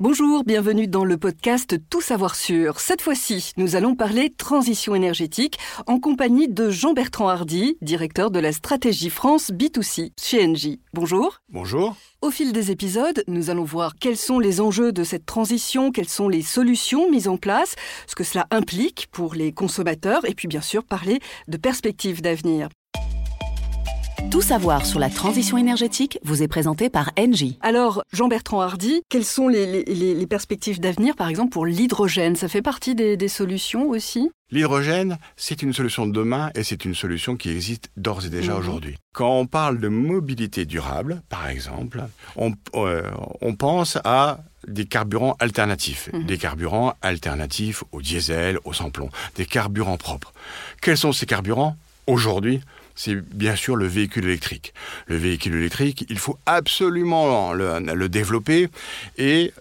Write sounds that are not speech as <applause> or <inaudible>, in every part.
Bonjour, bienvenue dans le podcast Tout savoir sur. Cette fois-ci, nous allons parler transition énergétique en compagnie de Jean-Bertrand Hardy, directeur de la stratégie France B2C chez Engie. Bonjour. Bonjour. Au fil des épisodes, nous allons voir quels sont les enjeux de cette transition, quelles sont les solutions mises en place, ce que cela implique pour les consommateurs et puis bien sûr parler de perspectives d'avenir. Tout savoir sur la transition énergétique vous est présenté par Engie. Alors, Jean-Bertrand Hardy, quelles sont les, les- les perspectives d'avenir, par exemple, pour l'hydrogène? Ça fait partie des, des solutions aussi? L'hydrogène, c'est une solution de demain et c'est une solution qui existe d'ores et déjà Mhm. aujourd'hui. Quand on parle de mobilité durable, par exemple, on, euh, on pense à des carburants alternatifs, Mhm. des carburants alternatifs au diesel, au sans-plomb, des carburants propres. Quels sont ces carburants? Aujourd'hui, c'est bien sûr le véhicule électrique. Le véhicule électrique, il faut absolument le, le développer et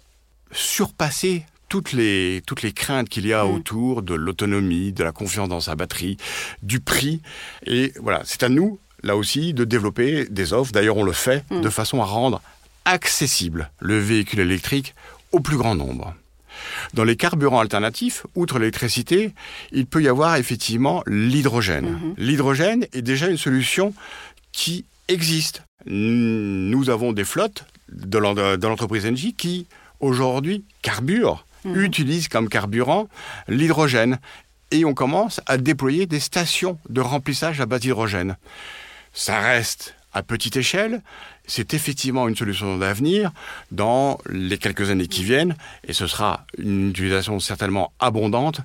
surpasser toutes les, toutes les craintes qu'il y a Mm. autour de l'autonomie, de la confiance dans sa batterie, du prix. Et voilà, c'est à nous, là aussi, de développer des offres. D'ailleurs, on le fait Mm. de façon à rendre accessible le véhicule électrique au plus grand nombre. Dans les carburants alternatifs, outre l'électricité, il peut y avoir effectivement l'hydrogène. Mhm. L'hydrogène est déjà une solution qui existe. Nous avons des flottes de l'entreprise Engie qui, aujourd'hui, carburent, Mhm. utilisent comme carburant l'hydrogène. Et on commence à déployer des stations de remplissage à base d'hydrogène. Ça reste à petite échelle. C'est effectivement une solution d'avenir dans les quelques années qui viennent. Et ce sera une utilisation certainement abondante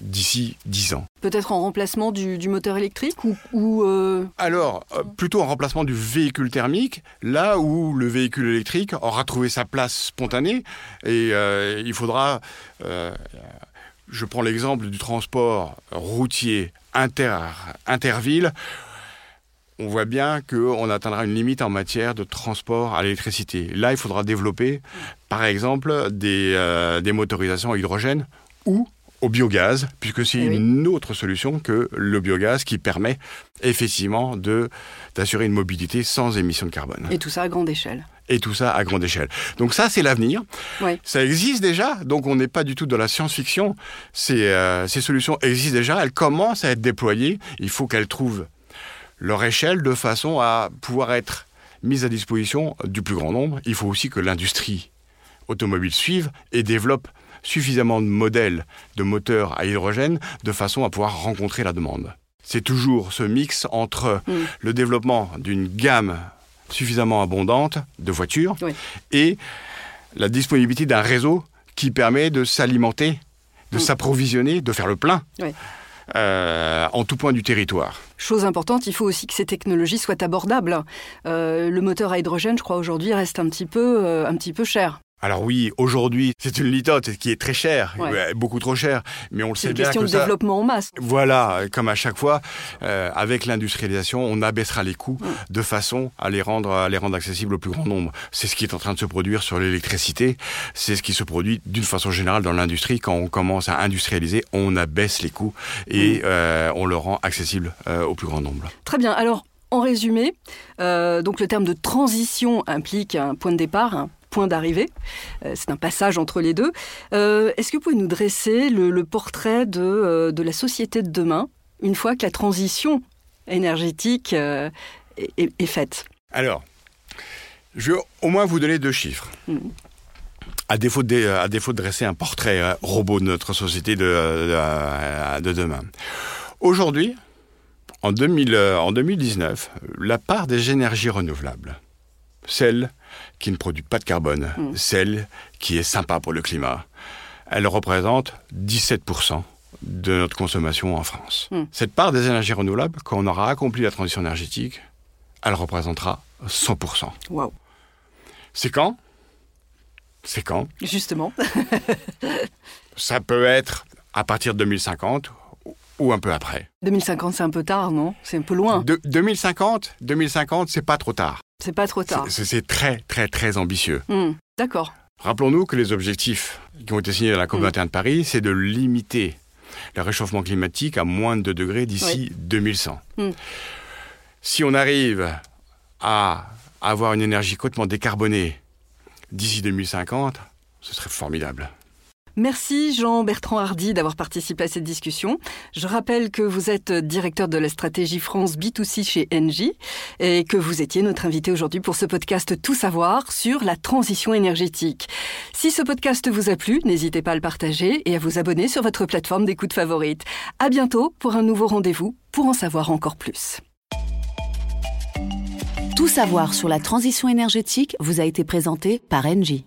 d'ici 10 ans. Peut-être en remplacement du, du moteur électrique ou, ou, euh, Alors, euh, plutôt en remplacement du véhicule thermique, là où le véhicule électrique aura trouvé sa place spontanée, et euh, il faudra, je prends l'exemple du transport routier inter, interville, on voit bien qu'on atteindra une limite en matière de transport à l'électricité. Là, il faudra développer, par exemple, des, euh, des motorisations à hydrogène ou au biogaz, puisque c'est Eh oui. une autre solution que le biogaz qui permet effectivement de d'assurer une mobilité sans émission de carbone. et tout ça à grande échelle. Et tout ça à grande échelle. Donc ça, c'est l'avenir. Ça existe déjà, donc on n'est pas du tout dans la science-fiction. Ces, euh, ces solutions existent déjà, elles commencent à être déployées. Il faut qu'elles trouvent leur échelle de façon à pouvoir être mises à disposition du plus grand nombre. Il faut aussi que l'industrie automobile suive et développe suffisamment de modèles de moteurs à hydrogène de façon à pouvoir rencontrer la demande. C'est toujours ce mix entre Mm. le développement d'une gamme suffisamment abondante de voitures Oui. et la disponibilité d'un réseau qui permet de s'alimenter, de Mm. s'approvisionner, de faire le plein Oui. Euh, en tout point du territoire. Chose importante, il faut aussi que ces technologies soient abordables. Euh, le moteur à hydrogène, je crois, aujourd'hui, reste un petit peu, euh, un petit peu cher. Alors oui, aujourd'hui, c'est une litote qui est très chère, Ouais. ouais, beaucoup trop chère, mais on le C'est sait une bien question que de ça... développement en masse. Voilà, comme à chaque fois, euh, avec l'industrialisation, on abaissera les coûts Mm. de façon à les rendre à les rendre accessibles au plus grand nombre. C'est ce qui est en train de se produire sur l'électricité. C'est ce qui se produit d'une façon générale dans l'industrie. Quand on commence à industrialiser, on abaisse les coûts et euh, on le rend accessible euh, au plus grand nombre. Très bien. Alors, en résumé, euh, donc le terme de transition implique un point de départ, point d'arrivée. Euh, c'est un passage entre les deux. Euh, Est-ce que vous pouvez nous dresser le, le portrait de, euh, de la société de demain, une fois que la transition énergétique est, est- est faite? Alors, je vais au moins vous donner deux chiffres. Mhm. À défaut, de, à défaut de dresser un portrait robot de notre société de, de- de demain. Aujourd'hui, en, 2000, en 2019, la part des énergies renouvelables, celle qui ne produit pas de carbone, Mhm. celle qui est sympa pour le climat, elle représente 17% de notre consommation en France. Mhm. Cette part des énergies renouvelables, quand on aura accompli la transition énergétique, elle représentera 100%. Waouh C'est quand? C'est quand? Justement. <laughs> Ça peut être à partir de 2050 ou un peu après. 2050, c'est un peu tard, non? C'est un peu loin. De- 2050, 2050, c'est pas trop tard. C'est pas trop tard. C'est très, très, très ambitieux. Hmm, D'accord. Rappelons-nous que les objectifs qui ont été signés à la COP21 de Paris, c'est de limiter le réchauffement climatique à moins de 2 degrés d'ici 2100. Mm. Si on arrive à avoir une énergie complètement décarbonée d'ici 2050, ce serait formidable. Merci Jean-Bertrand Hardy d'avoir participé à cette discussion. Je rappelle que vous êtes directeur de la stratégie France B2C chez Engie et que vous étiez notre invité aujourd'hui pour ce podcast Tout savoir sur la transition énergétique. Si ce podcast vous a plu, n'hésitez pas à le partager et à vous abonner sur votre plateforme d'écoute favorite. À bientôt pour un nouveau rendez-vous pour en savoir encore plus. Tout savoir sur la transition énergétique vous a été présenté par Engie.